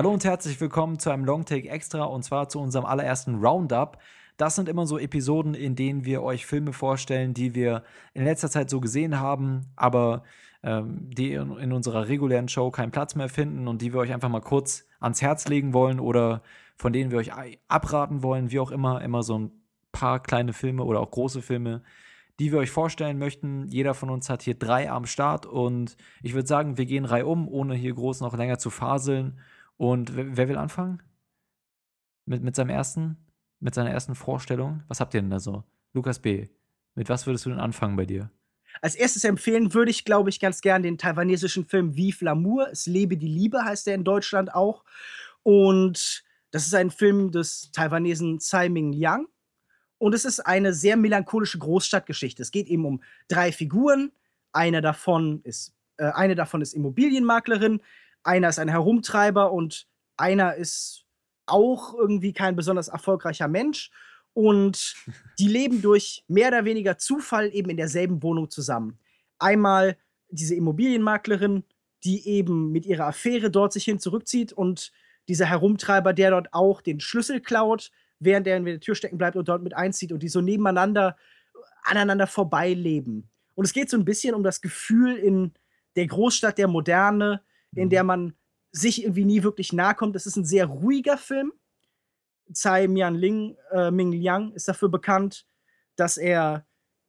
Hallo und herzlich willkommen zu einem Longtake Extra und zwar zu unserem allerersten Roundup. Das sind immer so Episoden, in denen wir euch Filme vorstellen, die wir in letzter Zeit so gesehen haben, aber ähm, die in, in, unserer regulären Show keinen Platz mehr finden und die wir euch einfach mal kurz ans Herz legen wollen oder von denen wir euch abraten wollen, wie auch immer, immer so ein paar kleine Filme oder auch große Filme, die wir euch vorstellen möchten. Jeder von uns hat hier drei am Start und ich würde sagen, wir gehen reihum, ohne hier groß noch länger zu faseln. Und wer, will anfangen? Mit, mit seinem ersten, mit seiner ersten Vorstellung? Was habt ihr denn da so? Lukas B., mit was würdest du denn anfangen bei dir? Als erstes empfehlen würde ich, glaube ich, ganz gern den taiwanesischen Film Vive l'amour. Es lebe die Liebe, heißt der in Deutschland auch. Und das ist ein Film des Taiwanesen Tsai Ming Liang. Und es ist eine sehr melancholische Großstadtgeschichte. Es geht eben um drei Figuren. Eine davon ist, äh, eine davon ist Immobilienmaklerin, einer ist ein Herumtreiber und einer ist auch irgendwie kein besonders erfolgreicher Mensch. Und die leben durch mehr oder weniger Zufall eben in derselben Wohnung zusammen. Einmal diese Immobilienmaklerin, die eben mit ihrer Affäre dort sich hin zurückzieht und dieser Herumtreiber, der dort auch den Schlüssel klaut, während er in der Tür stecken bleibt und dort mit einzieht und die so nebeneinander aneinander vorbeileben. Und es geht so ein bisschen um das Gefühl in der Großstadt der Moderne, in mhm. der man sich irgendwie nie wirklich nahe kommt. Es ist ein sehr ruhiger Film. Tsai Mian äh, Ming Liang ist dafür bekannt, dass er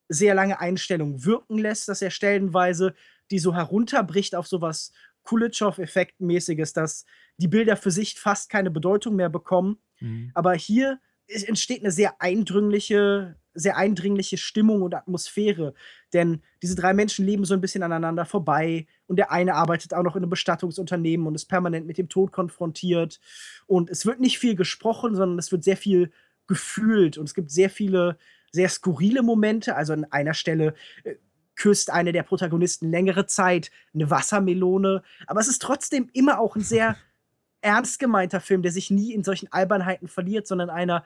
sehr lange Einstellungen wirken lässt, dass er stellenweise die so herunterbricht auf sowas Kulitschov-Effekt-mäßiges, dass die Bilder für sich fast keine Bedeutung mehr bekommen. Mhm. Aber hier entsteht eine sehr eindringliche, sehr eindringliche Stimmung und Atmosphäre. Denn diese drei Menschen leben so ein bisschen aneinander vorbei und der eine arbeitet auch noch in einem Bestattungsunternehmen und ist permanent mit dem Tod konfrontiert. Und es wird nicht viel gesprochen, sondern es wird sehr viel gefühlt und es gibt sehr viele sehr skurrile Momente. Also an einer Stelle äh, küsst eine der Protagonisten längere Zeit eine Wassermelone. Aber es ist trotzdem immer auch ein sehr ernst gemeinter Film, der sich nie in solchen Albernheiten verliert, sondern einer,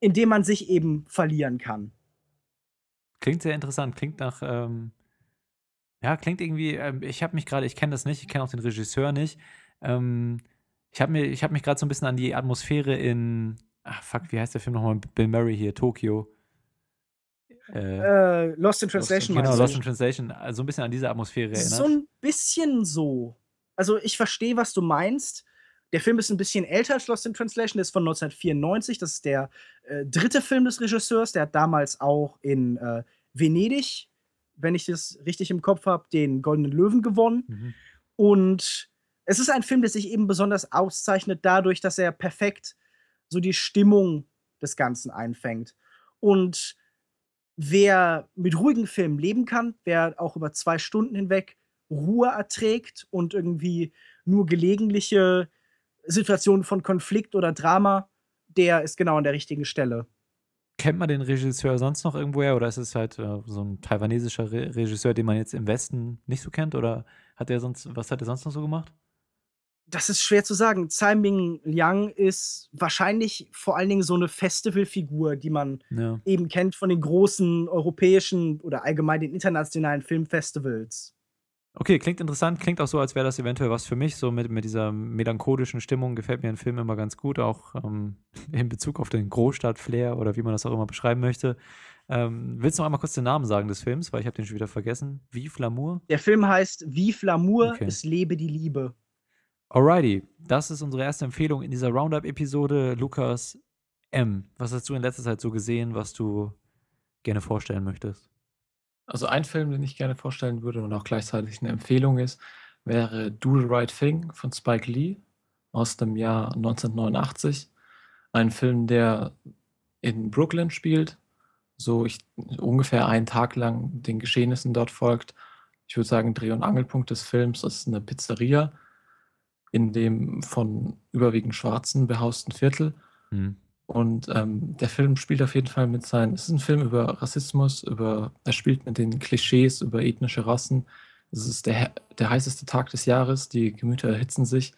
in dem man sich eben verlieren kann. Klingt sehr interessant, klingt nach, ähm, ja, klingt irgendwie, ähm, ich habe mich gerade, ich kenne das nicht, ich kenne auch den Regisseur nicht. Ähm, ich habe hab mich gerade so ein bisschen an die Atmosphäre in, ach fuck, wie heißt der Film nochmal? Bill Murray hier, Tokio. Äh, äh, Lost in Translation. Lost, genau, Lost in Translation. Also ein bisschen an diese Atmosphäre erinnert. So ein bisschen so. Also ich verstehe, was du meinst. Der Film ist ein bisschen älter als Lost in Translation, der ist von 1994. Das ist der äh, dritte Film des Regisseurs. Der hat damals auch in äh, Venedig, wenn ich das richtig im Kopf habe, den Goldenen Löwen gewonnen. Mhm. Und es ist ein Film, der sich eben besonders auszeichnet dadurch, dass er perfekt so die Stimmung des Ganzen einfängt. Und wer mit ruhigen Filmen leben kann, wer auch über zwei Stunden hinweg Ruhe erträgt und irgendwie nur gelegentliche Situationen von Konflikt oder Drama, der ist genau an der richtigen Stelle. Kennt man den Regisseur sonst noch irgendwoher oder ist es halt äh, so ein taiwanesischer Re Regisseur, den man jetzt im Westen nicht so kennt oder hat er sonst was hat er sonst noch so gemacht? Das ist schwer zu sagen. Tsai Ming Liang ist wahrscheinlich vor allen Dingen so eine Festivalfigur, die man ja. eben kennt von den großen europäischen oder allgemein den internationalen Filmfestivals. Okay, klingt interessant, klingt auch so, als wäre das eventuell was für mich. So mit, mit dieser melancholischen Stimmung gefällt mir ein Film immer ganz gut, auch ähm, in Bezug auf den Großstadt-Flair oder wie man das auch immer beschreiben möchte. Ähm, willst du noch einmal kurz den Namen sagen des Films, weil ich habe den schon wieder vergessen. Vive l'amour? Der Film heißt Vive l'amour, okay. es lebe die Liebe. Alrighty, das ist unsere erste Empfehlung in dieser Roundup-Episode. Lukas M., was hast du in letzter Zeit so gesehen, was du gerne vorstellen möchtest? Also ein Film, den ich gerne vorstellen würde und auch gleichzeitig eine Empfehlung ist, wäre Do the Right Thing von Spike Lee aus dem Jahr 1989. Ein Film, der in Brooklyn spielt, so ich, ungefähr einen Tag lang den Geschehnissen dort folgt. Ich würde sagen, Dreh- und Angelpunkt des Films ist eine Pizzeria in dem von überwiegend Schwarzen behausten Viertel. Mhm. Und ähm, der Film spielt auf jeden Fall mit seinen, es ist ein Film über Rassismus, über, er spielt mit den Klischees über ethnische Rassen. Es ist der, der heißeste Tag des Jahres, die Gemüter erhitzen sich.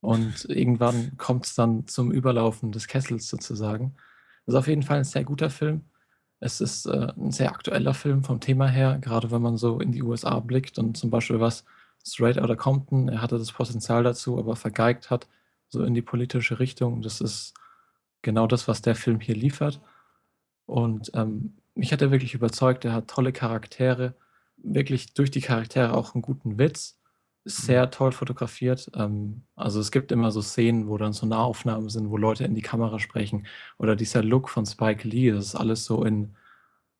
Und irgendwann kommt es dann zum Überlaufen des Kessels sozusagen. Das ist auf jeden Fall ein sehr guter Film. Es ist äh, ein sehr aktueller Film vom Thema her, gerade wenn man so in die USA blickt und zum Beispiel was Straight Outta Compton, er hatte das Potenzial dazu, aber vergeigt hat, so in die politische Richtung. Das ist genau das, was der Film hier liefert. Und ähm, mich hat er wirklich überzeugt. Er hat tolle Charaktere, wirklich durch die Charaktere auch einen guten Witz. Sehr mhm. toll fotografiert. Ähm, also es gibt immer so Szenen, wo dann so Nahaufnahmen sind, wo Leute in die Kamera sprechen. Oder dieser Look von Spike Lee, das ist alles so in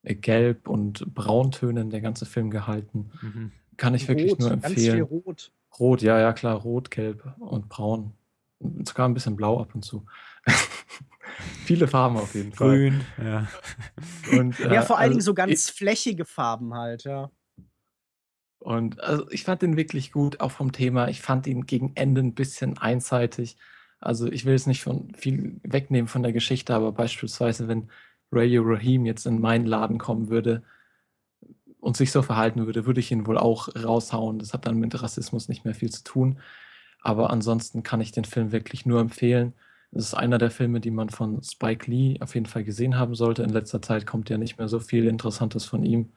äh, Gelb und Brauntönen der ganze Film gehalten. Mhm. Kann ich wirklich nur empfehlen. Ganz viel rot. Rot, ja, ja, klar, rot, gelb und braun. Sogar ein bisschen blau ab und zu. Viele Farben auf jeden Fall. Grün, ja. Und, äh, ja, vor allen also, Dingen so ganz ich, flächige Farben halt, ja. Und also ich fand den wirklich gut, auch vom Thema. Ich fand ihn gegen Ende ein bisschen einseitig. Also ich will es nicht von viel wegnehmen von der Geschichte, aber beispielsweise, wenn Radio Rahim jetzt in meinen Laden kommen würde und sich so verhalten würde, würde ich ihn wohl auch raushauen. Das hat dann mit Rassismus nicht mehr viel zu tun. Aber ansonsten kann ich den Film wirklich nur empfehlen. Es ist einer der Filme, die man von Spike Lee auf jeden Fall gesehen haben sollte. In letzter Zeit kommt ja nicht mehr so viel Interessantes von ihm.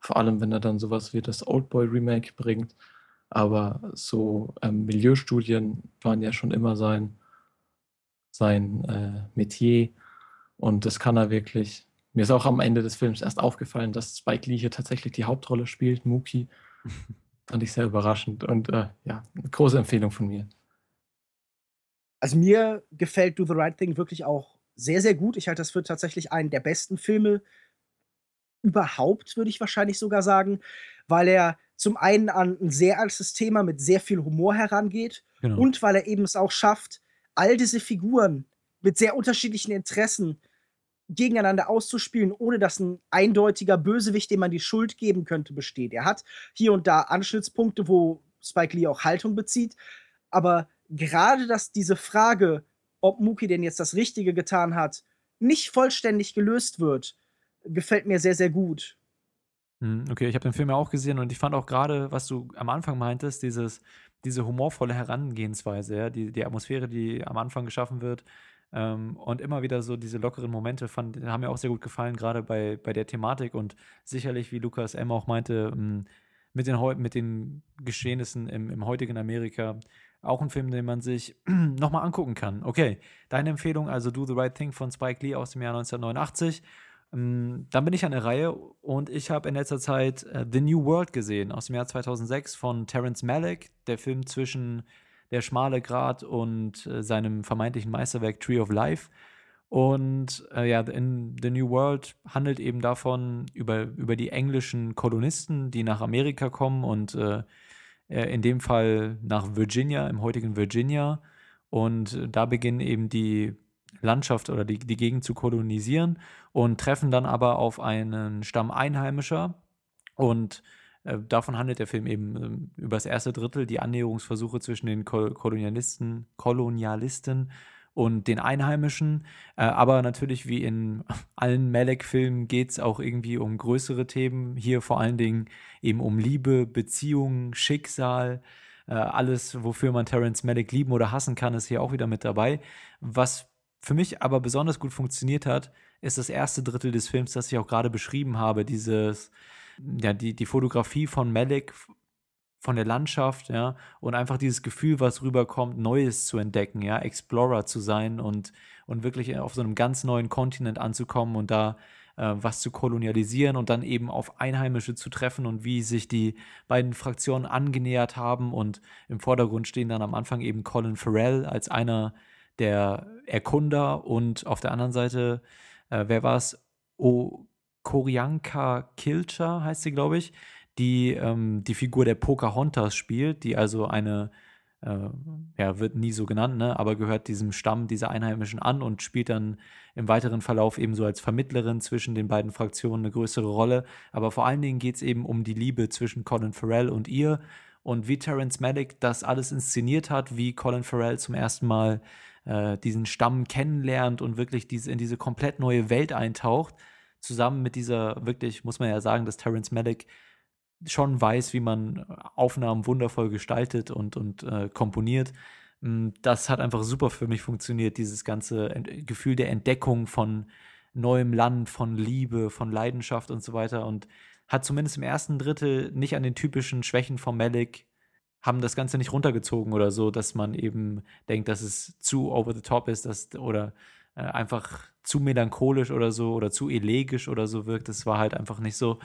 Vor allem, wenn er dann sowas wie das Oldboy Remake bringt. Aber so ähm, Milieustudien waren ja schon immer sein, sein äh, Metier. Und das kann er wirklich. Mir ist auch am Ende des Films erst aufgefallen, dass Spike Lee hier tatsächlich die Hauptrolle spielt, Mookie. Fand ich sehr überraschend. Und äh, ja, eine große Empfehlung von mir. Also mir gefällt Do the Right Thing wirklich auch sehr, sehr gut. Ich halte das für tatsächlich einen der besten Filme überhaupt, würde ich wahrscheinlich sogar sagen, weil er zum einen an ein sehr altes Thema mit sehr viel Humor herangeht genau. und weil er eben es auch schafft, all diese Figuren mit sehr unterschiedlichen Interessen gegeneinander auszuspielen, ohne dass ein eindeutiger Bösewicht, dem man die Schuld geben könnte, besteht. Er hat hier und da Anschnittspunkte, wo Spike Lee auch Haltung bezieht, aber gerade, dass diese Frage, ob Muki denn jetzt das Richtige getan hat, nicht vollständig gelöst wird, gefällt mir sehr, sehr gut. Hm, okay, ich habe den Film ja auch gesehen und ich fand auch gerade, was du am Anfang meintest, dieses, diese humorvolle Herangehensweise, ja, die, die Atmosphäre, die am Anfang geschaffen wird ähm, und immer wieder so diese lockeren Momente fand, haben mir auch sehr gut gefallen, gerade bei, bei der Thematik und sicherlich, wie Lukas M. auch meinte, hm, mit den, mit den Geschehnissen im, im heutigen Amerika auch ein Film, den man sich nochmal angucken kann. Okay, deine Empfehlung, also Do the Right Thing von Spike Lee aus dem Jahr 1989. Ähm, dann bin ich an der Reihe und ich habe in letzter Zeit äh, The New World gesehen aus dem Jahr 2006 von Terence Malick, der Film zwischen Der schmale Grat und äh, seinem vermeintlichen Meisterwerk Tree of Life. Und äh, ja, in The New World handelt eben davon über, über die englischen Kolonisten, die nach Amerika kommen und äh, in dem Fall nach Virginia, im heutigen Virginia. Und da beginnen eben die Landschaft oder die, die Gegend zu kolonisieren und treffen dann aber auf einen Stamm Einheimischer. Und äh, davon handelt der Film eben äh, über das erste Drittel, die Annäherungsversuche zwischen den Kolonialisten, Kolonialisten und den Einheimischen. Äh, aber natürlich, wie in allen Malek-Filmen, geht es auch irgendwie um größere Themen. Hier vor allen Dingen eben um Liebe, Beziehungen, Schicksal. Äh, alles, wofür man Terence Malick lieben oder hassen kann, ist hier auch wieder mit dabei. Was für mich aber besonders gut funktioniert hat, ist das erste Drittel des Films, das ich auch gerade beschrieben habe. Dieses, ja, die, die Fotografie von Malik von der Landschaft, ja, und einfach dieses Gefühl, was rüberkommt, Neues zu entdecken, ja, Explorer zu sein und, und wirklich auf so einem ganz neuen Kontinent anzukommen und da äh, was zu kolonialisieren und dann eben auf Einheimische zu treffen und wie sich die beiden Fraktionen angenähert haben und im Vordergrund stehen dann am Anfang eben Colin Farrell als einer der Erkunder und auf der anderen Seite, äh, wer war es? O Korianka Kilcher heißt sie, glaube ich, die ähm, die Figur der Pocahontas spielt, die also eine, äh, ja, wird nie so genannt, ne, aber gehört diesem Stamm dieser Einheimischen an und spielt dann im weiteren Verlauf eben so als Vermittlerin zwischen den beiden Fraktionen eine größere Rolle. Aber vor allen Dingen geht es eben um die Liebe zwischen Colin Farrell und ihr und wie Terence Malick das alles inszeniert hat, wie Colin Farrell zum ersten Mal äh, diesen Stamm kennenlernt und wirklich diese, in diese komplett neue Welt eintaucht, zusammen mit dieser wirklich, muss man ja sagen, dass Terence Malick schon weiß, wie man Aufnahmen wundervoll gestaltet und, und äh, komponiert. Hm, das hat einfach super für mich funktioniert, dieses ganze Ent Gefühl der Entdeckung von neuem Land, von Liebe, von Leidenschaft und so weiter. Und hat zumindest im ersten Drittel nicht an den typischen Schwächen von Malik haben das Ganze nicht runtergezogen oder so, dass man eben denkt, dass es zu over the top ist dass, oder äh, einfach zu melancholisch oder so oder zu elegisch oder so wirkt. Das war halt einfach nicht so.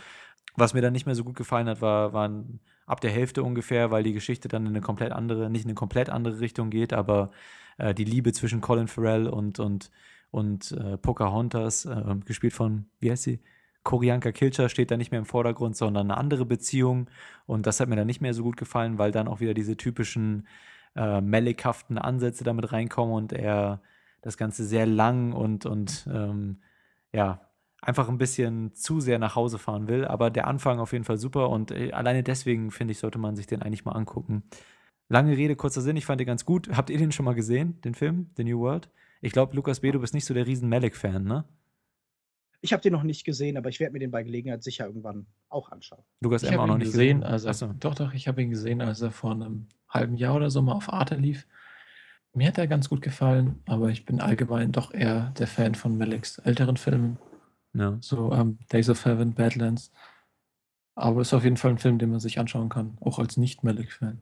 Was mir dann nicht mehr so gut gefallen hat, war, waren ab der Hälfte ungefähr, weil die Geschichte dann in eine komplett andere, nicht in eine komplett andere Richtung geht, aber äh, die Liebe zwischen Colin Farrell und, und, und äh, Pocahontas, äh, gespielt von, wie heißt sie? Korianka Kilcher steht da nicht mehr im Vordergrund, sondern eine andere Beziehung. Und das hat mir dann nicht mehr so gut gefallen, weil dann auch wieder diese typischen äh, mellighaften Ansätze damit reinkommen und er das Ganze sehr lang und, und ähm, ja, einfach ein bisschen zu sehr nach Hause fahren will. Aber der Anfang auf jeden Fall super und äh, alleine deswegen, finde ich, sollte man sich den eigentlich mal angucken. Lange Rede, kurzer Sinn, ich fand den ganz gut. Habt ihr den schon mal gesehen, den Film, The New World? Ich glaube, Lukas B., du bist nicht so der riesen Malik-Fan, ne? Ich habe den noch nicht gesehen, aber ich werde mir den bei Gelegenheit sicher irgendwann auch anschauen. Lukas ich M. auch noch nicht gesehen. gesehen. Also, doch, doch, ich habe ihn gesehen, als er vor einem halben Jahr oder so mal auf Arte lief. Mir hat er ganz gut gefallen, aber ich bin allgemein doch eher der Fan von Maliks älteren Filmen. Ja. So um, ähm, Days of Heaven, Badlands. Aber es ist auf jeden Fall ein Film, den man sich anschauen kann, auch als Nicht-Malik-Fan.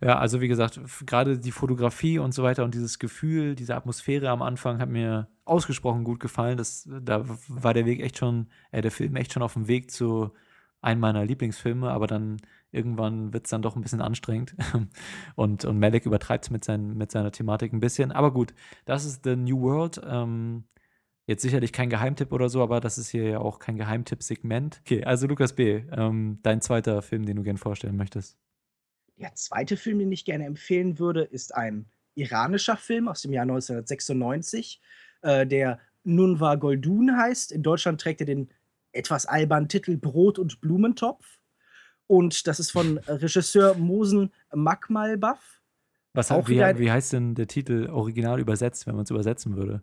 Ja, also wie gesagt, gerade die Fotografie und so weiter und dieses Gefühl, diese Atmosphäre am Anfang hat mir ausgesprochen gut gefallen. Das, da war der Weg echt schon, äh, der Film echt schon auf dem Weg zu einem meiner Lieblingsfilme, aber dann irgendwann wird es dann doch ein bisschen anstrengend. und, und Malek übertreibt es mit, sein, mit seiner Thematik ein bisschen. Aber gut, das ist The New World. Ähm, jetzt sicherlich kein Geheimtipp oder so, aber das ist hier ja auch kein Geheimtipp-Segment. Okay, also Lukas B., ähm, dein zweiter Film, den du gerne vorstellen möchtest. Der zweite Film, den ich gerne empfehlen würde, ist ein iranischer Film aus dem Jahr 1996, äh, der Nunva Goldun heißt. In Deutschland trägt er den etwas albernen Titel Brot und Blumentopf. Und das ist von Regisseur Mosen Makmalbaf. Was auch wie, wie heißt denn der Titel original übersetzt, wenn man es übersetzen würde?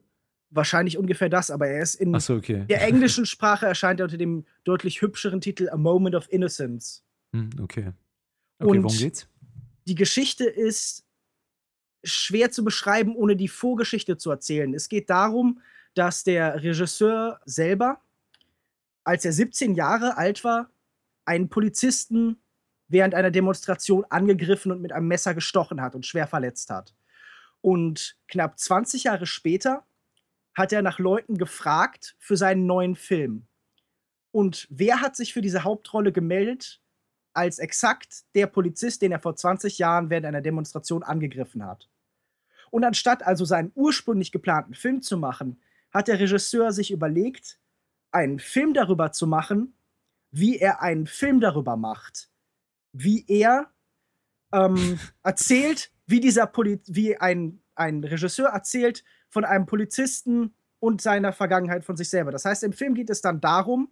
Wahrscheinlich ungefähr das, aber er ist in so, okay. der englischen Sprache erscheint er unter dem deutlich hübscheren Titel A Moment of Innocence. Hm, okay. Okay, Und worum geht's? Die Geschichte ist schwer zu beschreiben, ohne die Vorgeschichte zu erzählen. Es geht darum, dass der Regisseur selber, als er 17 Jahre alt war, einen Polizisten während einer Demonstration angegriffen und mit einem Messer gestochen hat und schwer verletzt hat. Und knapp 20 Jahre später hat er nach Leuten gefragt für seinen neuen Film. Und wer hat sich für diese Hauptrolle gemeldet? als exakt der Polizist, den er vor 20 Jahren während einer Demonstration angegriffen hat. Und anstatt also seinen ursprünglich geplanten Film zu machen, hat der Regisseur sich überlegt, einen Film darüber zu machen, wie er einen Film darüber macht. Wie er ähm, erzählt, wie dieser Poli wie ein, ein Regisseur erzählt von einem Polizisten und seiner Vergangenheit von sich selber. Das heißt, im Film geht es dann darum,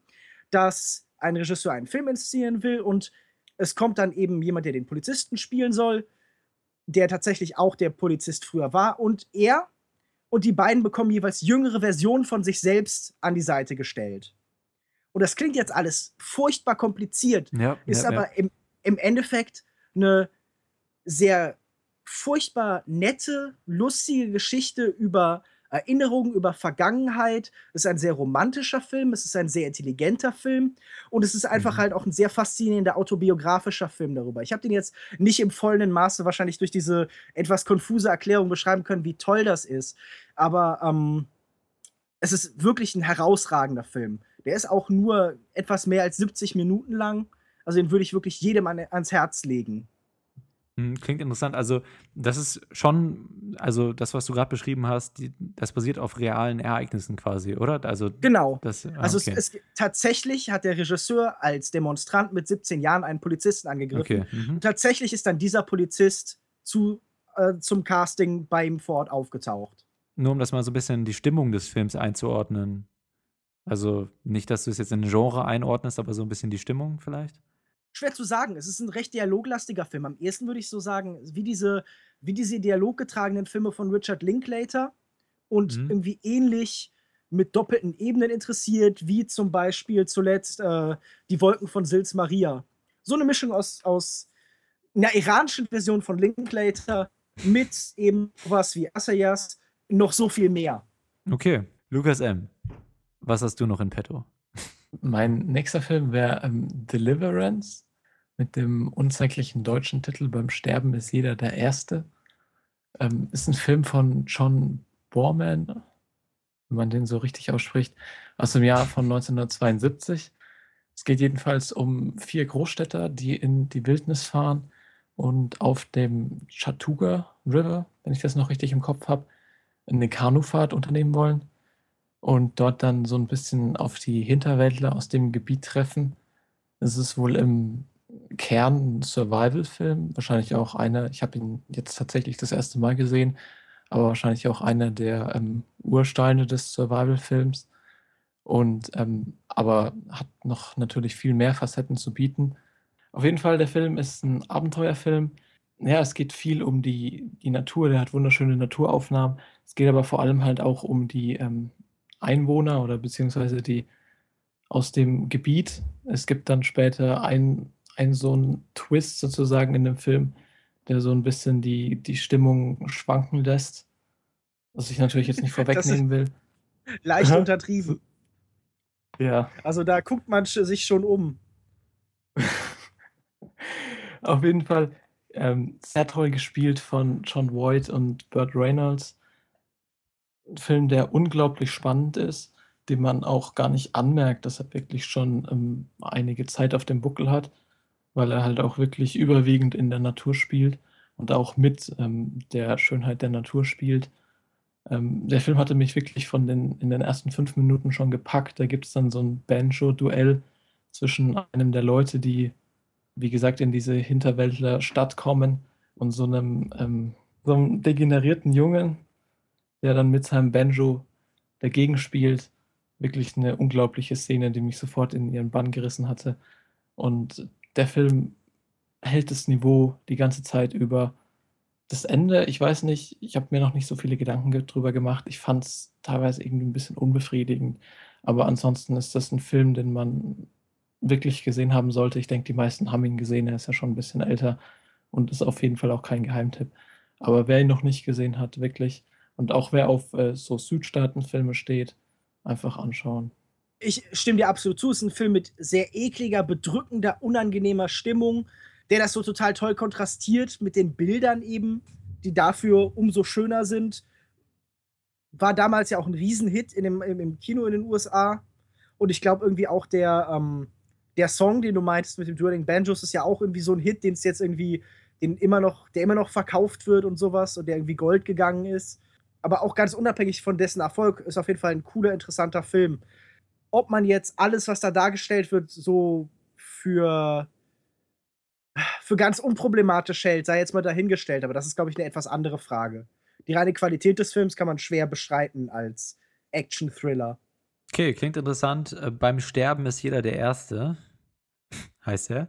dass ein Regisseur einen Film inszenieren will und es kommt dann eben jemand, der den Polizisten spielen soll, der tatsächlich auch der Polizist früher war. Und er und die beiden bekommen jeweils jüngere Versionen von sich selbst an die Seite gestellt. Und das klingt jetzt alles furchtbar kompliziert, ja, ist ja, aber ja. Im, im Endeffekt eine sehr furchtbar nette, lustige Geschichte über Erinnerungen über Vergangenheit. Es ist ein sehr romantischer Film, es ist ein sehr intelligenter Film und es ist einfach mhm. halt auch ein sehr faszinierender autobiografischer Film darüber. Ich habe den jetzt nicht im vollen Maße wahrscheinlich durch diese etwas konfuse Erklärung beschreiben können, wie toll das ist, aber ähm, es ist wirklich ein herausragender Film. Der ist auch nur etwas mehr als 70 Minuten lang. Also den würde ich wirklich jedem an, ans Herz legen. Hm, klingt interessant. Also, das ist schon, also das, was du gerade beschrieben hast, die, das basiert auf realen Ereignissen quasi, oder? Also, genau. Das, ah, also, okay. es, es, tatsächlich hat der Regisseur als Demonstrant mit 17 Jahren einen Polizisten angegriffen. Okay. Mhm. Und tatsächlich ist dann dieser Polizist zu, äh, zum Casting bei ihm vor Ort aufgetaucht. Nur um das mal so ein bisschen die Stimmung des Films einzuordnen. Also, nicht, dass du es jetzt in ein Genre einordnest, aber so ein bisschen die Stimmung vielleicht? Schwer zu sagen. Es ist ein recht dialoglastiger Film. Am ehesten würde ich so sagen, wie diese, wie diese dialoggetragenen Filme von Richard Linklater und mhm. irgendwie ähnlich mit doppelten Ebenen interessiert, wie zum Beispiel zuletzt äh, Die Wolken von Sils Maria. So eine Mischung aus, aus einer iranischen Version von Linklater mit eben was wie Assayas, noch so viel mehr. Okay, Lukas M., was hast du noch in petto? Mein nächster Film wäre ähm, Deliverance mit dem unzeitlichen deutschen Titel Beim Sterben ist jeder der Erste. Ähm, ist ein Film von John Borman, wenn man den so richtig ausspricht, aus dem Jahr von 1972. Es geht jedenfalls um vier Großstädter, die in die Wildnis fahren und auf dem Chattooga River, wenn ich das noch richtig im Kopf habe, eine Kanufahrt unternehmen wollen und dort dann so ein bisschen auf die Hinterwäldler aus dem Gebiet treffen. Es ist wohl im Kern ein Survival-Film, wahrscheinlich auch einer, ich habe ihn jetzt tatsächlich das erste Mal gesehen, aber wahrscheinlich auch einer der ähm, Ursteine des Survival-Films. Und ähm, aber hat noch natürlich viel mehr Facetten zu bieten. Auf jeden Fall, der Film ist ein Abenteuerfilm. Ja, es geht viel um die, die Natur, der hat wunderschöne Naturaufnahmen. Es geht aber vor allem halt auch um die ähm, Einwohner oder beziehungsweise die aus dem Gebiet. Es gibt dann später einen ein so ein Twist sozusagen in dem Film, der so ein bisschen die, die Stimmung schwanken lässt. Was ich natürlich jetzt nicht vorwegnehmen will. Leicht untertrieben. Ja. Also da guckt man sich schon um. Auf jeden Fall ähm, sehr toll gespielt von John Voight und Burt Reynolds. Ein Film, der unglaublich spannend ist, den man auch gar nicht anmerkt, dass er wirklich schon ähm, einige Zeit auf dem Buckel hat weil er halt auch wirklich überwiegend in der Natur spielt und auch mit ähm, der Schönheit der Natur spielt. Ähm, der Film hatte mich wirklich von den, in den ersten fünf Minuten schon gepackt. Da gibt es dann so ein Banjo-Duell zwischen einem der Leute, die, wie gesagt, in diese Hinterwäldler Stadt kommen und so einem, ähm, so einem degenerierten Jungen, der dann mit seinem Banjo dagegen spielt. Wirklich eine unglaubliche Szene, die mich sofort in ihren Bann gerissen hatte. Und der Film hält das Niveau die ganze Zeit über. Das Ende, ich weiß nicht, ich habe mir noch nicht so viele Gedanken drüber gemacht. Ich fand es teilweise irgendwie ein bisschen unbefriedigend. Aber ansonsten ist das ein Film, den man wirklich gesehen haben sollte. Ich denke, die meisten haben ihn gesehen. Er ist ja schon ein bisschen älter und ist auf jeden Fall auch kein Geheimtipp. Aber wer ihn noch nicht gesehen hat, wirklich, und auch wer auf äh, so Südstaatenfilme steht, einfach anschauen ich stimme dir absolut zu. Es ist ein Film mit sehr ekliger, bedrückender, unangenehmer Stimmung, der das so total toll kontrastiert mit den Bildern eben, die dafür umso schöner sind. War damals ja auch ein Riesenhit in dem, im, Kino in den USA. Und ich glaube irgendwie auch der, ähm, der Song, den du meintest mit dem Dueling Banjos, ist ja auch irgendwie so ein Hit, den es jetzt irgendwie, den immer noch, der immer noch verkauft wird und sowas und der irgendwie Gold gegangen ist. Aber auch ganz unabhängig von dessen Erfolg ist auf jeden Fall ein cooler, interessanter Film ob man jetzt alles, was da dargestellt wird, so für, für ganz unproblematisch hält, sei jetzt mal dahingestellt. Aber das ist, glaube ich, eine etwas andere Frage. Die reine Qualität des Films kann man schwer bestreiten als Action-Thriller. Okay, klingt interessant. Äh, beim Sterben ist jeder der Erste, heißt er.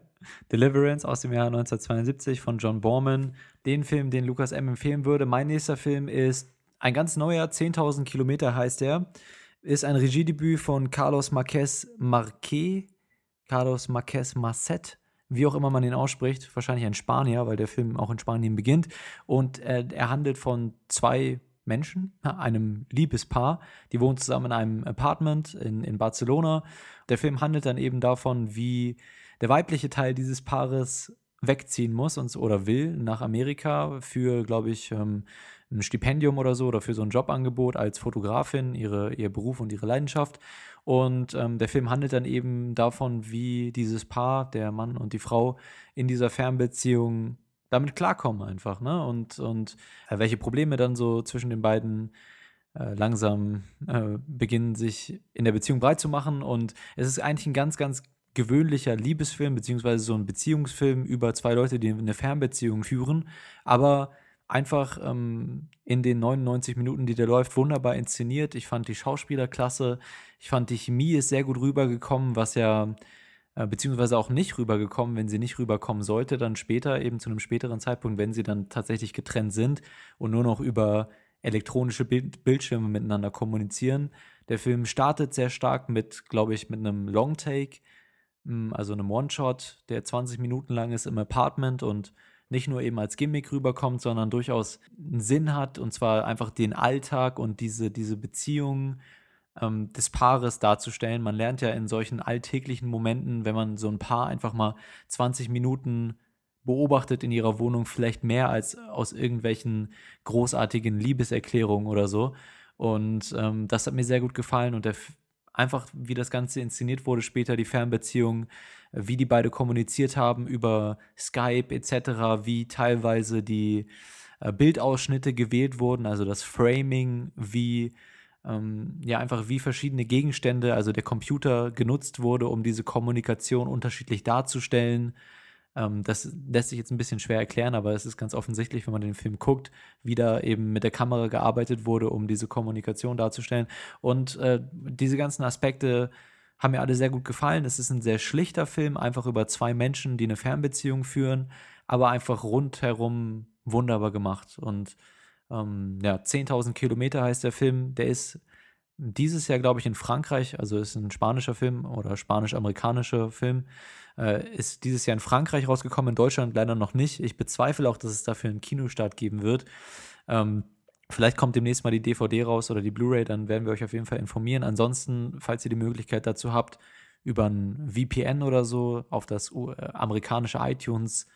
Deliverance aus dem Jahr 1972 von John Borman. Den Film, den Lukas M. empfehlen würde. Mein nächster Film ist ein ganz neuer, 10.000 Kilometer heißt er ist ein Regiedebüt von Carlos Marquez Marquez, Carlos Marquez Marcet, wie auch immer man ihn ausspricht, wahrscheinlich ein Spanier, weil der Film auch in Spanien beginnt. Und äh, er handelt von zwei Menschen, einem Liebespaar, die wohnen zusammen in einem Apartment in, in Barcelona. Der Film handelt dann eben davon, wie der weibliche Teil dieses Paares wegziehen muss und, oder will nach Amerika für, glaube ich, ähm, ein Stipendium oder so oder für so ein Jobangebot als Fotografin, ihre, ihr Beruf und ihre Leidenschaft. Und ähm, der Film handelt dann eben davon, wie dieses Paar, der Mann und die Frau, in dieser Fernbeziehung damit klarkommen einfach, ne? Und, und äh, welche Probleme dann so zwischen den beiden äh, langsam äh, beginnen, sich in der Beziehung breit zu machen. Und es ist eigentlich ein ganz, ganz gewöhnlicher Liebesfilm, beziehungsweise so ein Beziehungsfilm über zwei Leute, die eine Fernbeziehung führen. Aber einfach ähm, in den 99 Minuten, die der läuft, wunderbar inszeniert. Ich fand die Schauspieler klasse. Ich fand die Chemie ist sehr gut rübergekommen, was ja äh, beziehungsweise auch nicht rübergekommen, wenn sie nicht rüberkommen sollte, dann später, eben zu einem späteren Zeitpunkt, wenn sie dann tatsächlich getrennt sind und nur noch über elektronische Bild Bildschirme miteinander kommunizieren. Der Film startet sehr stark mit, glaube ich, mit einem Long Take, hm, also einem One-Shot, der 20 Minuten lang ist im Apartment und nicht nur eben als Gimmick rüberkommt, sondern durchaus einen Sinn hat und zwar einfach den Alltag und diese, diese Beziehung ähm, des Paares darzustellen. Man lernt ja in solchen alltäglichen Momenten, wenn man so ein Paar einfach mal 20 Minuten beobachtet in ihrer Wohnung, vielleicht mehr als aus irgendwelchen großartigen Liebeserklärungen oder so. Und ähm, das hat mir sehr gut gefallen und der, einfach, wie das Ganze inszeniert wurde, später die Fernbeziehung, wie die beide kommuniziert haben über Skype etc., wie teilweise die äh, Bildausschnitte gewählt wurden, also das Framing, wie ähm, ja einfach wie verschiedene Gegenstände, also der Computer genutzt wurde, um diese Kommunikation unterschiedlich darzustellen. Ähm, das lässt sich jetzt ein bisschen schwer erklären, aber es ist ganz offensichtlich, wenn man den Film guckt, wie da eben mit der Kamera gearbeitet wurde, um diese Kommunikation darzustellen. Und äh, diese ganzen Aspekte haben mir alle sehr gut gefallen. Es ist ein sehr schlichter Film, einfach über zwei Menschen, die eine Fernbeziehung führen, aber einfach rundherum wunderbar gemacht. Und ähm, ja, 10.000 Kilometer heißt der Film. Der ist dieses Jahr, glaube ich, in Frankreich, also ist ein spanischer Film oder spanisch-amerikanischer Film, äh, ist dieses Jahr in Frankreich rausgekommen, in Deutschland leider noch nicht. Ich bezweifle auch, dass es dafür einen Kinostart geben wird. Ähm, vielleicht kommt demnächst mal die DVD raus oder die Blu-ray, dann werden wir euch auf jeden Fall informieren. Ansonsten, falls ihr die Möglichkeit dazu habt, über ein VPN oder so auf das äh, amerikanische iTunes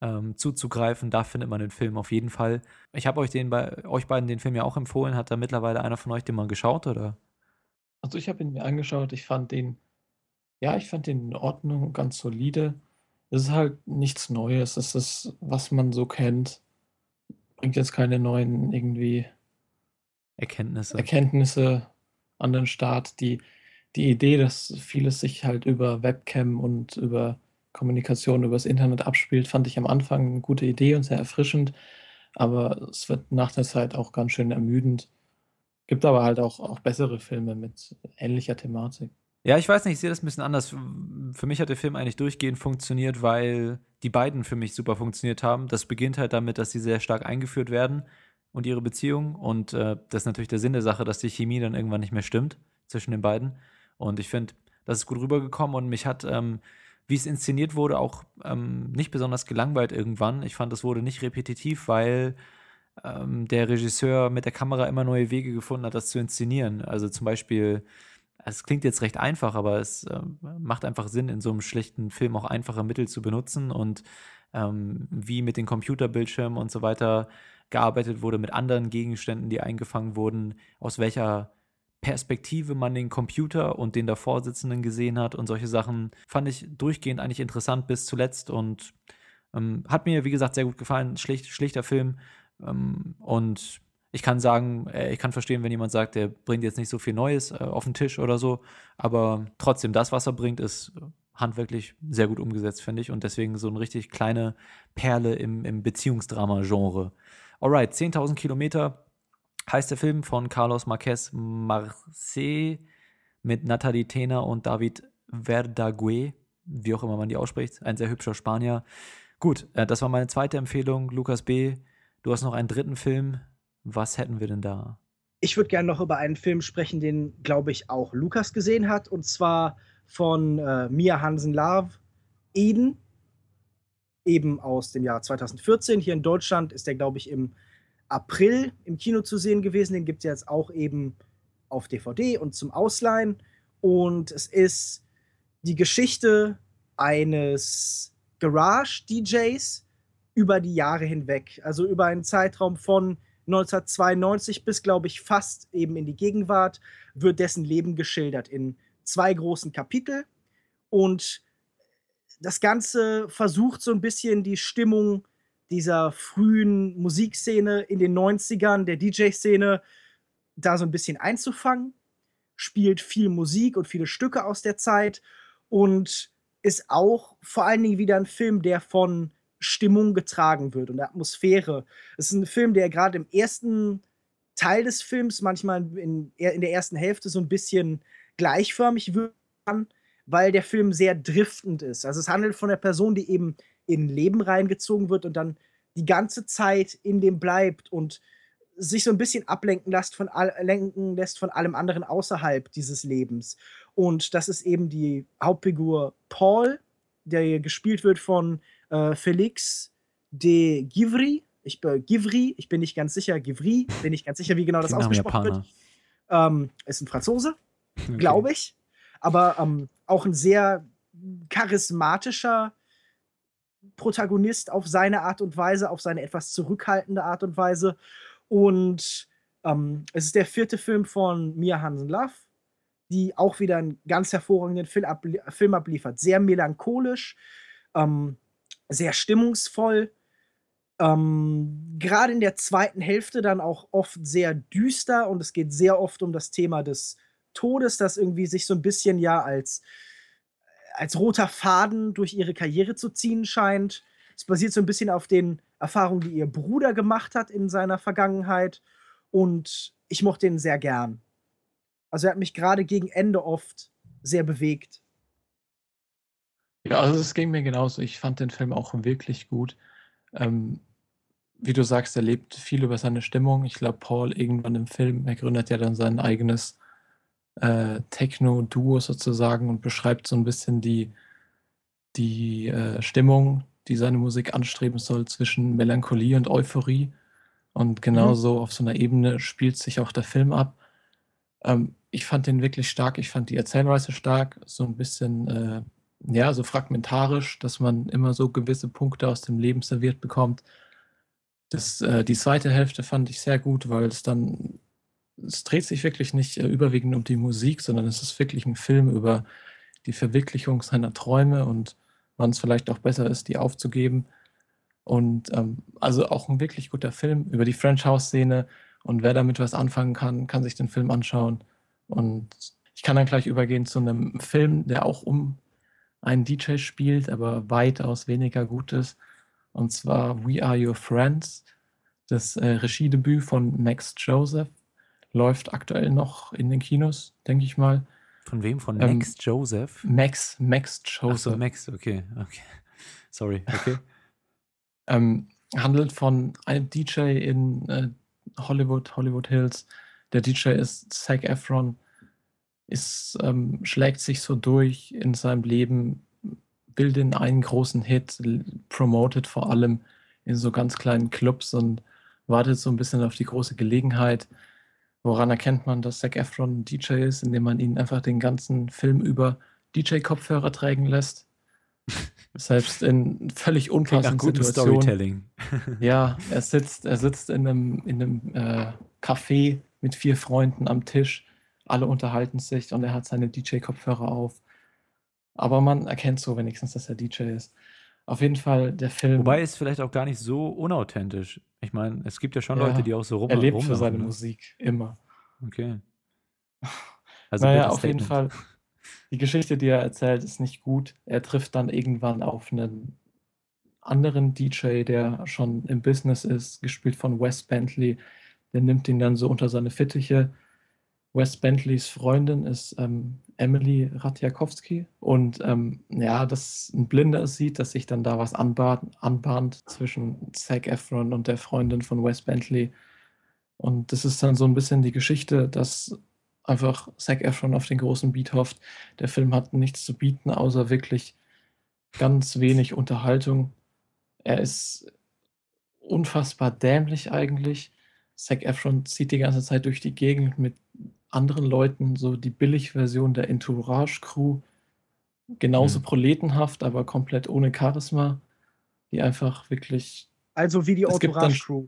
ähm, zuzugreifen. Da findet man den Film auf jeden Fall. Ich habe euch bei euch beiden den Film ja auch empfohlen. Hat da mittlerweile einer von euch den mal geschaut oder? Also ich habe ihn mir angeschaut. Ich fand den, ja, ich fand den in Ordnung, ganz solide. Es ist halt nichts Neues. Es ist, was man so kennt. Bringt jetzt keine neuen irgendwie Erkenntnisse. Erkenntnisse an den Start. Die, die Idee, dass vieles sich halt über Webcam und über Kommunikation übers Internet abspielt, fand ich am Anfang eine gute Idee und sehr erfrischend, aber es wird nach der Zeit auch ganz schön ermüdend. Gibt aber halt auch, auch bessere Filme mit ähnlicher Thematik. Ja, ich weiß nicht, ich sehe das ein bisschen anders. Für mich hat der Film eigentlich durchgehend funktioniert, weil die beiden für mich super funktioniert haben. Das beginnt halt damit, dass sie sehr stark eingeführt werden und ihre Beziehung. Und äh, das ist natürlich der Sinn der Sache, dass die Chemie dann irgendwann nicht mehr stimmt zwischen den beiden. Und ich finde, das ist gut rübergekommen und mich hat ähm, wie es inszeniert wurde, auch ähm, nicht besonders gelangweilt irgendwann. Ich fand, es wurde nicht repetitiv, weil ähm, der Regisseur mit der Kamera immer neue Wege gefunden hat, das zu inszenieren. Also zum Beispiel, es klingt jetzt recht einfach, aber es äh, macht einfach Sinn, in so einem schlechten Film auch einfache Mittel zu benutzen und ähm, wie mit den Computerbildschirmen und so weiter gearbeitet wurde, mit anderen Gegenständen, die eingefangen wurden, aus welcher Perspektive man den Computer und den davor sitzenden gesehen hat und solche Sachen fand ich durchgehend eigentlich interessant bis zuletzt und ähm, hat mir, wie gesagt, sehr gut gefallen. Schlicht, schlichter Film ähm, und ich kann sagen, äh, ich kann verstehen, wenn jemand sagt, der bringt jetzt nicht so viel Neues äh, auf den Tisch oder so, aber trotzdem, das, was er bringt, ist handwerklich sehr gut umgesetzt, finde ich. Und deswegen so eine richtig kleine Perle im, im Beziehungsdrama-Genre. Alright, 10.000 Kilometer heißt der Film von Carlos Marquez Marce mit Nathalie Tena und David Verdague, wie auch immer man die ausspricht. Ein sehr hübscher Spanier. Gut, äh, das war meine zweite Empfehlung. Lukas B., du hast noch einen dritten Film. Was hätten wir denn da? Ich würde gerne noch über einen Film sprechen, den, glaube ich, auch Lukas gesehen hat. Und zwar von äh, Mia Hansen-Love, Eden. Eben aus dem Jahr 2014. Hier in Deutschland ist der, glaube ich, im April im Kino zu sehen gewesen. Den gibt es jetzt auch eben auf DVD und zum Ausleihen. Und es ist die Geschichte eines Garage-DJs über die Jahre hinweg. Also über einen Zeitraum von 1992 bis, glaube ich, fast eben in die Gegenwart wird dessen Leben geschildert in zwei großen Kapitel. Und das Ganze versucht so ein bisschen die Stimmung dieser frühen Musikszene in den 90ern, der DJ-Szene, da so ein bisschen einzufangen. Spielt viel Musik und viele Stücke aus der Zeit und ist auch vor allen Dingen wieder ein Film, der von Stimmung getragen wird und der Atmosphäre. Es ist ein Film, der gerade im ersten Teil des Films, manchmal in, in der ersten Hälfte, so ein bisschen gleichförmig wird, weil der Film sehr driftend ist. Also es handelt von der Person, die eben in Leben reingezogen wird und dann die ganze Zeit in dem bleibt und sich so ein bisschen ablenken lässt von, lenken lässt von allem anderen außerhalb dieses Lebens. Und das ist eben die Hauptfigur Paul, der gespielt wird von äh, Felix de Givry. Ich, äh, Givry, ich bin nicht ganz sicher, Givry, bin nicht ganz sicher, wie genau das ausgesprochen wird. Ähm, ist ein Franzose, Okay. glaube ich. Aber ähm, auch ein sehr charismatischer Protagonist auf seine Art und Weise, auf seine etwas zurückhaltende Art und Weise. Und ähm, es ist der vierte Film von Mia Hansen-Love, die auch wieder einen ganz hervorragenden Film, ablie Film abliefert. Sehr melancholisch, ähm, sehr stimmungsvoll. Ähm, Gerade in der zweiten Hälfte dann auch oft sehr düster und es geht sehr oft um das Thema des Todes, das irgendwie sich so ein bisschen ja als, als roter Faden durch ihre Karriere zu ziehen scheint. Es basiert so ein bisschen auf den Erfahrungen, die ihr Bruder gemacht hat in seiner Vergangenheit. Und ich mochte ihn sehr gern. Also er hat mich gerade gegen Ende oft sehr bewegt. Ja, also es ging mir genauso. Ich fand den Film auch wirklich gut. Ähm, wie du sagst, er lebt viel über seine Stimmung. Ich glaube, Paul irgendwann im Film, er gründet ja dann sein eigenes äh, Techno-Duo sozusagen und beschreibt so ein bisschen die, die äh, Stimmung, die seine Musik anstreben soll zwischen Melancholie und Euphorie. Und genauso auf so einer Ebene spielt sich auch der Film ab. Ähm, ich fand den wirklich stark. Ich fand die Erzählweise stark, so ein bisschen, äh, ja, so fragmentarisch, dass man immer so gewisse Punkte aus dem Leben serviert bekommt. Das, äh, die zweite Hälfte fand ich sehr gut, weil es dann, es dreht sich wirklich nicht äh, überwiegend um die Musik, sondern es ist wirklich ein Film über die Verwirklichung seiner Träume und wann es vielleicht auch besser ist, die aufzugeben. Und ähm, also auch ein wirklich guter Film über die French House-Szene. Und wer damit was anfangen kann, kann sich den Film anschauen. Und ich kann dann gleich übergehen zu einem Film, der auch um einen DJ spielt, aber weitaus weniger gut ist. Und zwar We Are Your Friends. Das äh, Regiedebüt von Max Joseph läuft aktuell noch in den Kinos, denke ich mal. Von wem? Von Ähm, Max Joseph? Max, Max Ach so, Joseph. Max, okay, okay. Sorry, okay. ähm, handelt von einem DJ in äh, Hollywood, Hollywood Hills. Der DJ ist Zac Efron, ist, ähm, schlägt sich so durch in seinem Leben, bildet einen großen Hit, promotet vor allem in so ganz kleinen Clubs und wartet so ein bisschen auf die große Gelegenheit. Woran erkennt man, dass Zac Efron ein DJ ist, indem man ihn einfach den ganzen Film über DJ-Kopfhörer tragen lässt? Selbst in völlig unpassenden Situationen. Storytelling. Ja, er sitzt, er sitzt in einem, in einem äh, Café mit vier Freunden am Tisch. Alle unterhalten sich und er hat seine DJ-Kopfhörer auf. Aber man erkennt so wenigstens, dass er DJ ist. Auf jeden Fall der Film. Wobei ist vielleicht auch gar nicht so unauthentisch. Ich meine, es gibt ja schon Ja, Leute, die auch so rum er lebt für seine ne? Musik immer. Okay. Also naja, auf jeden Fall. Die Geschichte, die er erzählt, ist nicht gut. Er trifft dann irgendwann auf einen anderen DJ, der schon im Business ist, gespielt von Wes Bentley. Der nimmt ihn dann so unter seine Fittiche. Wes Bentleys Freundin ist ähm, Emily Ratjakowski. Und ähm, ja, dass ein Blinder sieht, dass sich dann da was anbahnt, anbahnt zwischen Zac Efron und der Freundin von Wes Bentley. Und das ist dann so ein bisschen die Geschichte, dass einfach Zac Efron auf den großen Beat hofft. Der Film hat nichts zu bieten, außer wirklich ganz wenig Unterhaltung. Er ist unfassbar dämlich eigentlich. Zac Efron zieht die ganze Zeit durch die Gegend mit anderen Leuten, so die Billigversion der Entourage-Crew. Genauso Hm. proletenhaft, aber komplett ohne Charisma. Die einfach wirklich Also wie die dann- Entourage-Crew.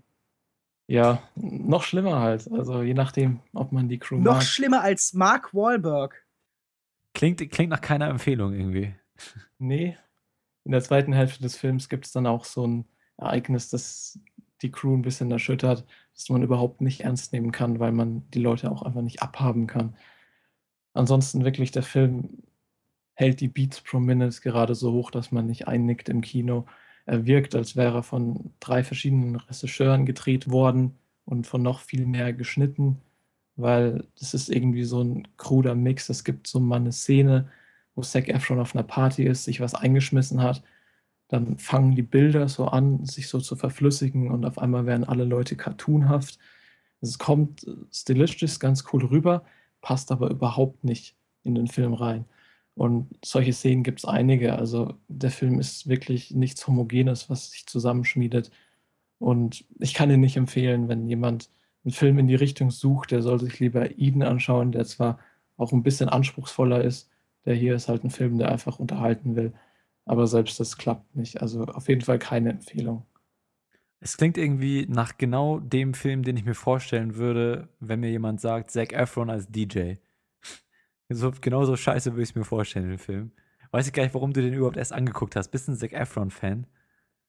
ja, noch schlimmer halt. Also je nachdem, ob man die Crew Noch mag. schlimmer als Mark Wahlberg. Klingt, klingt nach keiner Empfehlung irgendwie. Nee. In der zweiten Hälfte des Films gibt es dann auch so ein Ereignis, das die Crew ein bisschen erschüttert, das man überhaupt nicht ernst nehmen kann, weil man die Leute auch einfach nicht abhaben kann. Ansonsten wirklich, der Film hält die Beats pro Minute gerade so hoch, dass man nicht einnickt im Kino. Er wirkt, als wäre er von drei verschiedenen Regisseuren gedreht worden und von noch viel mehr geschnitten, weil das ist irgendwie so ein kruder Mix. Es gibt so mal eine Szene, wo Zac Efron auf einer Party ist, sich was eingeschmissen hat. Dann fangen die Bilder so an, sich so zu verflüssigen und auf einmal werden alle Leute cartoonhaft. Es kommt äh, stilistisch ganz cool rüber, passt aber überhaupt nicht in den Film rein. Und solche Szenen gibt es einige. Also der Film ist wirklich nichts Homogenes, was sich zusammenschmiedet. Und ich kann ihn nicht empfehlen, wenn jemand einen Film in die Richtung sucht, der soll sich lieber Eden anschauen, der zwar auch ein bisschen anspruchsvoller ist. Der hier ist halt ein Film, der einfach unterhalten will. Aber selbst das klappt nicht. Also auf jeden Fall keine Empfehlung. Es klingt irgendwie nach genau dem Film, den ich mir vorstellen würde, wenn mir jemand sagt, Zac Efron als DJ. So, genau so scheiße würde ich es mir vorstellen, den Film. Weiß ich gar nicht, warum du den überhaupt erst angeguckt hast. Bist du ein Zac Efron-Fan?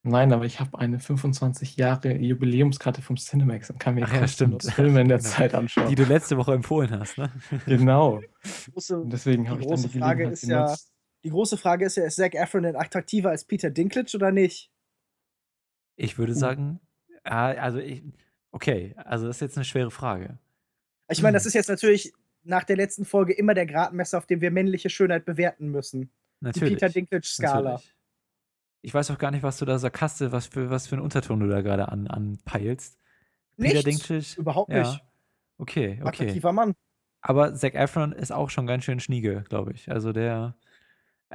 Nein, aber ich habe eine 25 Jahre Jubiläumskarte vom Cinemax und kann mir Ach ja, stimmt. Filme in der Genau. Zeit anschauen. Die du letzte Woche empfohlen hast, ne? genau. Große, Und deswegen Die habe ich dann große die Frage ist ja- genutzt. Die große Frage ist ja, ist Zac Efron denn attraktiver als Peter Dinklage oder nicht? Ich würde Uh. sagen, ah, also ich, okay, also das ist jetzt eine schwere Frage. Ich meine, das Hm. ist jetzt natürlich nach der letzten Folge immer der Gradmesser, auf dem wir männliche Schönheit bewerten müssen. Die Natürlich. Peter Dinklage-Skala. Ich weiß auch gar nicht, was du da sarkastisch, was für, was für einen Unterton du da gerade an, anpeilst. Peter Nichts. Dinklage? Überhaupt Ja. nicht. Okay, okay. Attraktiver Mann. Aber Zac Efron ist auch schon ganz schön schniege, glaube ich. Also der, äh,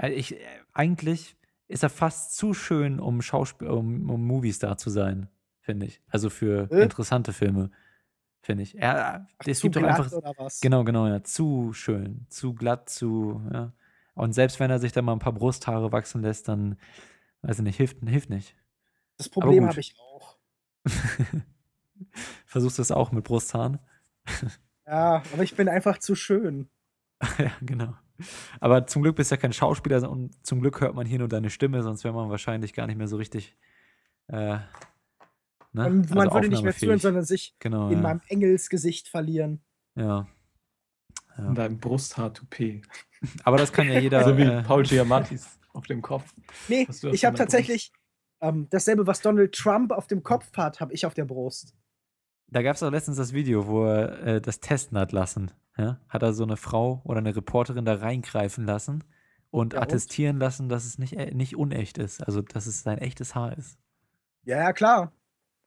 ich, äh, eigentlich ist er fast zu schön, um Schauspiel, um, um Moviestar zu sein, finde ich. Also für Äh? interessante Filme, finde ich. Er, Ach, es zu gibt doch einfach, oder was? genau, genau, ja, zu schön, zu glatt, zu, ja. Und selbst wenn er sich da mal ein paar Brusthaare wachsen lässt, dann, weiß ich nicht, hilft, hilft nicht. Das Problem habe ich auch. Versuchst du es auch mit Brusthaaren? Ja, aber ich bin einfach zu schön. ja, genau. Aber zum Glück bist du ja kein Schauspieler und zum Glück hört man hier nur deine Stimme, sonst wäre man wahrscheinlich gar nicht mehr so richtig. Äh, ne? Man Also würde nicht mehr zuhören, aufnahmefähig. sondern sich Genau, in ja. meinem Engelsgesicht verlieren. ja. ja. In deinem Brusthaar-Toupet. Aber das kann ja jeder. so wie äh, Paul Giamattis auf dem Kopf. Nee, ich habe tatsächlich ähm, dasselbe, was Donald Trump auf dem Kopf hat, habe ich auf der Brust. da gab es auch letztens das Video, wo er äh, das testen hat lassen. Ja? Hat er so eine Frau oder eine Reporterin da reingreifen lassen und Ja, und? attestieren lassen, dass es nicht, äh, nicht unecht ist. Also, dass es sein echtes Haar ist. Ja, ja, klar.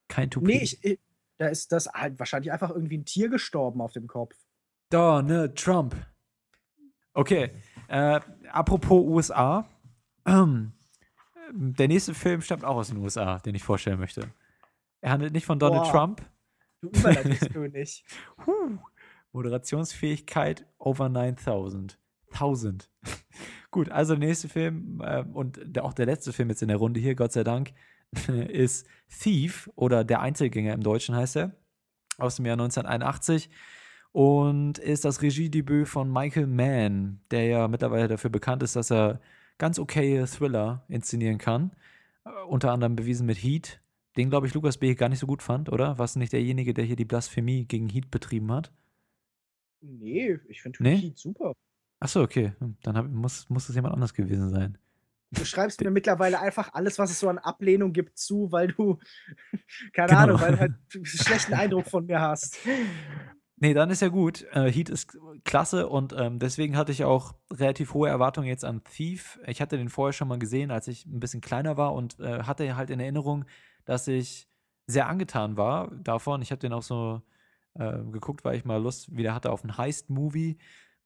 Kein Toupet. Nee, ich, ich, da ist das halt wahrscheinlich einfach irgendwie ein Tier gestorben auf dem Kopf. Donald Trump. Okay, äh, apropos USA. Ähm, der nächste Film stammt auch aus den USA, den ich vorstellen möchte. Er handelt nicht von Donald Boah. Trump. Du Überleitungskönig. Huh. Moderationsfähigkeit over 9000. 1000. Gut, also der nächste Film äh, und der, auch der letzte Film jetzt in der Runde hier, Gott sei Dank, ist Thief oder Der Einzelgänger im Deutschen heißt er, aus dem Jahr 1981 und ist das Regiedebüt von Michael Mann, der ja mittlerweile dafür bekannt ist, dass er ganz okaye Thriller inszenieren kann. Äh, unter anderem bewiesen mit Heat, den glaube ich Lukas B. gar nicht so gut fand, oder? Warst du nicht derjenige, der hier die Blasphemie gegen Heat betrieben hat? Nee, ich finde Nee? Heat super. Achso, okay. Hm, Dann hab, muss, muss es jemand anders gewesen sein. Du schreibst mir mittlerweile einfach alles, was es so an Ablehnung gibt, zu, weil du, keine Genau. Ahnung, weil du halt einen schlechten Eindruck von mir hast. Nee, dann ist ja gut. Äh, Heat ist klasse und ähm, deswegen hatte ich auch relativ hohe Erwartungen jetzt an Thief. Ich hatte den vorher schon mal gesehen, als ich ein bisschen kleiner war und äh, hatte halt in Erinnerung, dass ich sehr angetan war davon. Ich habe den auch so äh, geguckt, weil ich mal Lust wieder hatte auf einen Heist-Movie.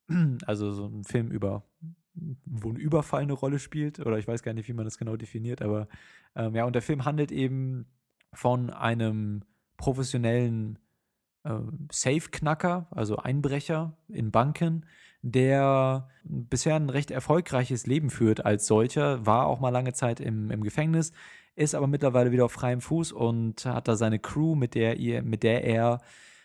Also so ein Film über, wo ein Überfall eine Rolle spielt. Oder ich weiß gar nicht, wie man das genau definiert, aber ähm, ja, und der Film handelt eben von einem professionellen äh, Safe-Knacker, also Einbrecher in Banken, der bisher ein recht erfolgreiches Leben führt als solcher, war auch mal lange Zeit im, im Gefängnis, ist aber mittlerweile wieder auf freiem Fuß und hat da seine Crew, mit der, ihr, mit der er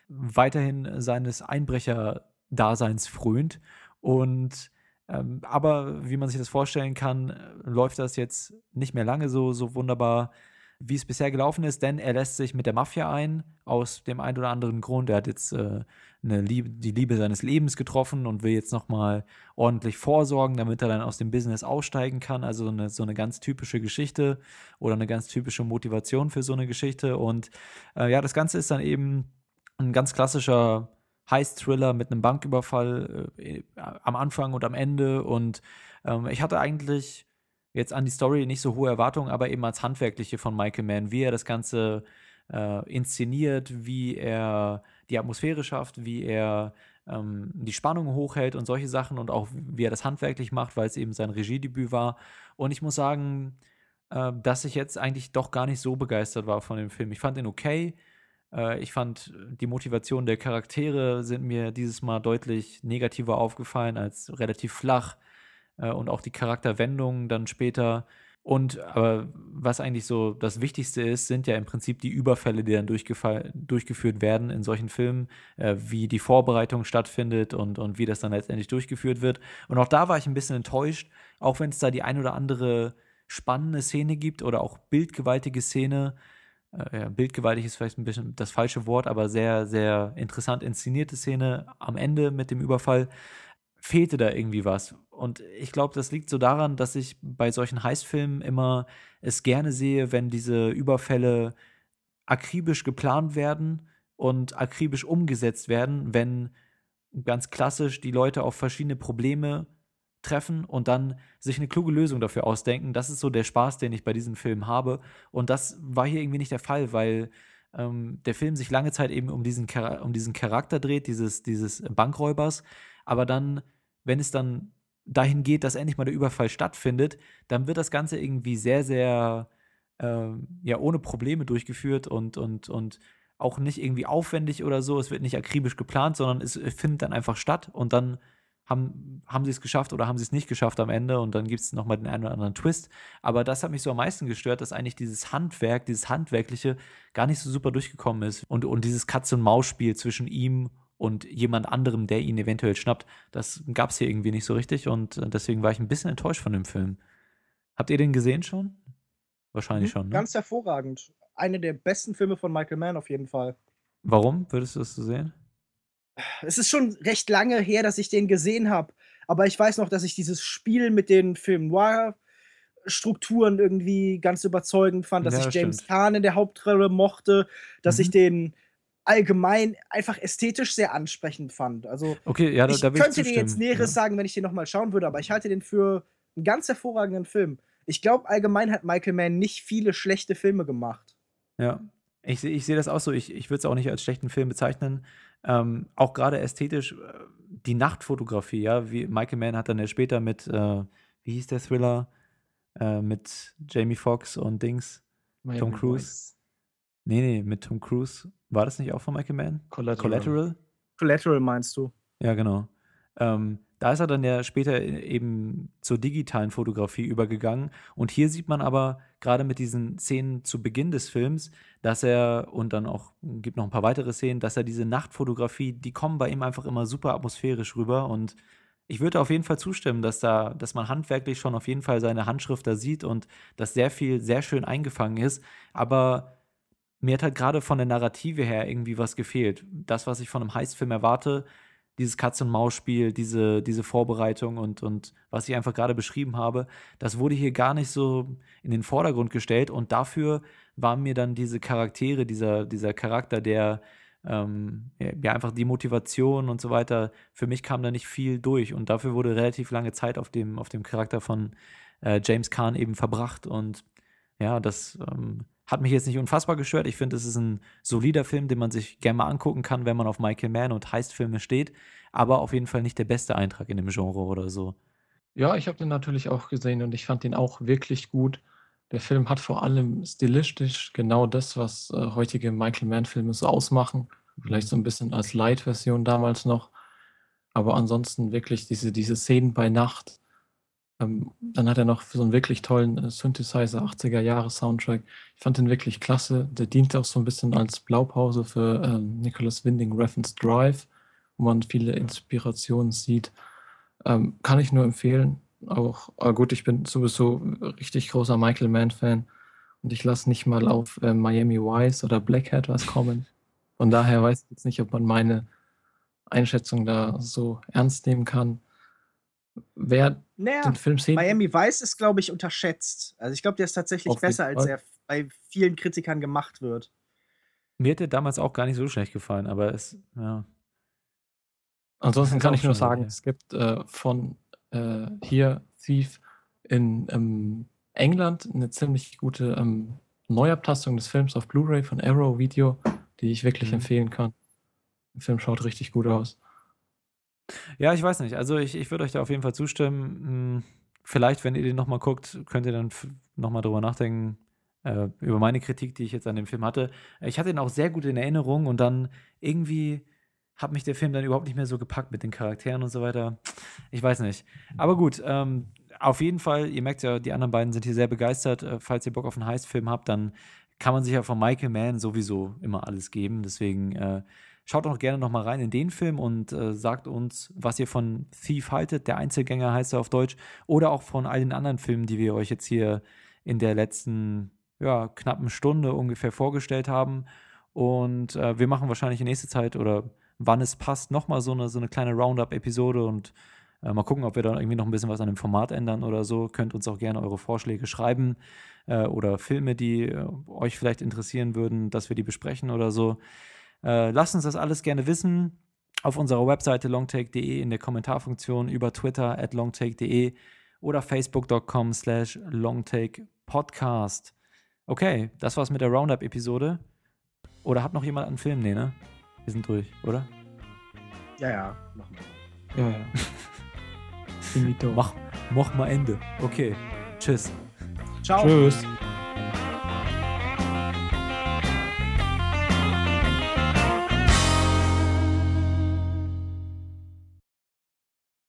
weiterhin seines Einbrecher-Daseins frönt. Und ähm, aber wie man sich das vorstellen kann, läuft das jetzt nicht mehr lange so, so wunderbar, wie es bisher gelaufen ist, denn er lässt sich mit der Mafia ein, aus dem einen oder anderen Grund. Er hat jetzt äh, Liebe, die Liebe seines Lebens getroffen und will jetzt nochmal ordentlich vorsorgen, damit er dann aus dem Business aussteigen kann. Also so eine, so eine ganz typische Geschichte oder eine ganz typische Motivation für so eine Geschichte. Und äh, ja, das Ganze ist dann eben ein ganz klassischer Heist-Thriller mit einem Banküberfall äh, am Anfang und am Ende. Und ähm, ich hatte eigentlich jetzt an die Story nicht so hohe Erwartungen, aber eben als Handwerkliche von Michael Mann, wie er das Ganze äh, inszeniert, wie er die Atmosphäre schafft, wie er ähm, die Spannung hochhält und solche Sachen und auch wie er das handwerklich macht, weil es eben sein Regiedebüt war. Und ich muss sagen, äh, dass ich jetzt eigentlich doch gar nicht so begeistert war von dem Film. Ich fand ihn okay. Äh, ich fand, die Motivation der Charaktere sind mir dieses Mal deutlich negativer aufgefallen als relativ flach. Äh, und auch die Charakterwendungen dann später. Und aber was eigentlich so das Wichtigste ist, sind ja im Prinzip die Überfälle, die dann durchgeführt werden in solchen Filmen, äh, wie die Vorbereitung stattfindet und, und wie das dann letztendlich durchgeführt wird. Und auch da war ich ein bisschen enttäuscht, auch wenn es da die ein oder andere spannende Szene gibt oder auch bildgewaltige Szene. Äh, ja, bildgewaltig ist vielleicht ein bisschen das falsche Wort, aber sehr, sehr interessant inszenierte Szene am Ende mit dem Überfall fehlte da irgendwie was. Und ich glaube, das liegt so daran, dass ich bei solchen Heißfilmen immer es gerne sehe, wenn diese Überfälle akribisch geplant werden und akribisch umgesetzt werden, wenn ganz klassisch die Leute auf verschiedene Probleme treffen und dann sich eine kluge Lösung dafür ausdenken. Das ist so der Spaß, den ich bei diesen Filmen habe. Und das war hier irgendwie nicht der Fall, weil ähm, der Film sich lange Zeit eben um diesen, um diesen Charakter dreht, dieses, dieses Bankräubers. Aber dann, wenn es dann dahin geht, dass endlich mal der Überfall stattfindet, dann wird das Ganze irgendwie sehr, sehr äh, ja, ohne Probleme durchgeführt und, und, und auch nicht irgendwie aufwendig oder so. Es wird nicht akribisch geplant, sondern es findet dann einfach statt und dann haben, haben sie es geschafft oder haben sie es nicht geschafft am Ende und dann gibt es nochmal den einen oder anderen Twist. Aber das hat mich so am meisten gestört, dass eigentlich dieses Handwerk, dieses Handwerkliche gar nicht so super durchgekommen ist. Und, und dieses Katz-und-Maus-Spiel zwischen ihm und jemand anderem, der ihn eventuell schnappt, das gab es hier irgendwie nicht so richtig und deswegen war ich ein bisschen enttäuscht von dem Film. Habt ihr den gesehen schon? Wahrscheinlich mhm, schon. Ne? Ganz hervorragend. Eine der besten Filme von Michael Mann auf jeden Fall. Warum würdest du das so sehen? Es ist schon recht lange her, dass ich den gesehen habe, aber ich weiß noch, dass ich dieses Spiel mit den Film Noir Strukturen irgendwie ganz überzeugend fand, dass ja, ich James stimmt. Kahn in der Hauptrolle mochte, dass mhm. ich den allgemein einfach ästhetisch sehr ansprechend fand. Also okay, ja, da, ich da könnte dir jetzt Näheres ja. sagen, wenn ich den nochmal schauen würde, aber ich halte den für einen ganz hervorragenden Film. Ich glaube, allgemein hat Michael Mann nicht viele schlechte Filme gemacht. Ja, ich, ich sehe das auch so. Ich, ich würde es auch nicht als schlechten Film bezeichnen. Ähm, auch gerade ästhetisch, äh, die Nachtfotografie, ja, wie Michael Mann hat dann ja später mit, äh, wie hieß der Thriller, äh, mit Jamie Foxx und Dings, Miami Tom Cruise. Boys. Nee, nee, mit Tom Cruise. War das nicht auch von Michael Mann? Collateral. Collateral, Collateral meinst du? Ja, genau. Ähm, da ist er dann ja später eben zur digitalen Fotografie übergegangen. Und hier sieht man aber gerade mit diesen Szenen zu Beginn des Films, dass er, und dann auch, gibt noch ein paar weitere Szenen, dass er diese Nachtfotografie, die kommen bei ihm einfach immer super atmosphärisch rüber. Und ich würde auf jeden Fall zustimmen, dass da, dass man handwerklich schon auf jeden Fall seine Handschrift da sieht und dass sehr viel sehr schön eingefangen ist. Aber mir hat halt gerade von der Narrative her irgendwie was gefehlt. Das, was ich von einem Heißfilm erwarte, dieses Katz-und-Maus-Spiel, diese, diese Vorbereitung und, und was ich einfach gerade beschrieben habe, das wurde hier gar nicht so in den Vordergrund gestellt und dafür waren mir dann diese Charaktere, dieser, dieser Charakter, der ähm, ja einfach die Motivation und so weiter, für mich kam da nicht viel durch und dafür wurde relativ lange Zeit auf dem, auf dem Charakter von äh, James Kahn eben verbracht und ja, das ähm, hat mich jetzt nicht unfassbar gestört. Ich finde, es ist ein solider Film, den man sich gerne mal angucken kann, wenn man auf Michael Mann und Heistfilme steht. Aber auf jeden Fall nicht der beste Eintrag in dem Genre oder so. Ja, ich habe den natürlich auch gesehen und ich fand den auch wirklich gut. Der Film hat vor allem stilistisch genau das, was äh, heutige Michael Mann-Filme so ausmachen. Vielleicht so ein bisschen als Light-Version damals noch. Aber ansonsten wirklich diese, diese Szenen bei Nacht, ähm, dann hat er noch so einen wirklich tollen äh, Synthesizer 80er Jahre Soundtrack. Ich fand den wirklich klasse. Der diente auch so ein bisschen als Blaupause für äh, Nicholas Winding Refn's Drive, wo man viele Inspirationen sieht. Ähm, kann ich nur empfehlen. Auch äh, gut, ich bin sowieso richtig großer Michael Mann-Fan und ich lasse nicht mal auf äh, Miami Vice oder Black Hat was kommen. Von daher weiß ich jetzt nicht, ob man meine Einschätzung da so ernst nehmen kann wer naja, den Film sehen. Miami Vice ist, glaube ich, unterschätzt. Also ich glaube, der ist tatsächlich Auf besser, als er bei vielen Kritikern gemacht wird. Mir hat der damals auch gar nicht so schlecht gefallen, aber es, ja. Ansonsten kann ich nur sagen, es gibt äh, von äh, hier Thief in ähm, England eine ziemlich gute ähm, Neuabtastung des Films auf Blu-ray von Arrow Video, die ich wirklich mhm. empfehlen kann. Der Film schaut richtig gut aus. Ja, ich weiß nicht. Also ich, ich würde euch da auf jeden Fall zustimmen. Hm, vielleicht, wenn ihr den nochmal guckt, könnt ihr dann nochmal drüber nachdenken. äh, über meine Kritik, die ich jetzt an dem Film hatte. Ich hatte ihn auch sehr gut in Erinnerung und dann irgendwie hat mich der Film dann überhaupt nicht mehr so gepackt mit den Charakteren und so weiter. Ich weiß nicht. Aber gut, ähm, auf jeden Fall, ihr merkt ja, die anderen beiden sind hier sehr begeistert. Äh, falls ihr Bock auf einen Heist-Film habt, dann kann man sich ja von Michael Mann sowieso immer alles geben. Deswegen äh, schaut auch gerne noch mal rein in den Film und äh, sagt uns, was ihr von Thief haltet. Der Einzelgänger heißt er auf Deutsch. Oder auch von all den anderen Filmen, die wir euch jetzt hier in der letzten ja, knappen Stunde ungefähr vorgestellt haben. Und äh, wir machen wahrscheinlich in nächster Zeit oder wann es passt, nochmal so eine, so eine kleine Roundup-Episode und äh, mal gucken, ob wir da irgendwie noch ein bisschen was an dem Format ändern oder so. Könnt uns auch gerne eure Vorschläge schreiben äh, oder Filme, die äh, euch vielleicht interessieren würden, dass wir die besprechen oder so. Äh, lasst uns das alles gerne wissen auf unserer Webseite longtake.de in der Kommentarfunktion über Twitter at longtake.de oder facebook.com slash longtakepodcast. Okay, das war's mit der Roundup-Episode. Oder hat noch jemand einen Film? Nee, ne? Wir sind durch, oder? Ja, ja, machen wir. Ja, ja. Mach, mach mal Ende. Okay. Tschüss. Ciao. Tschüss.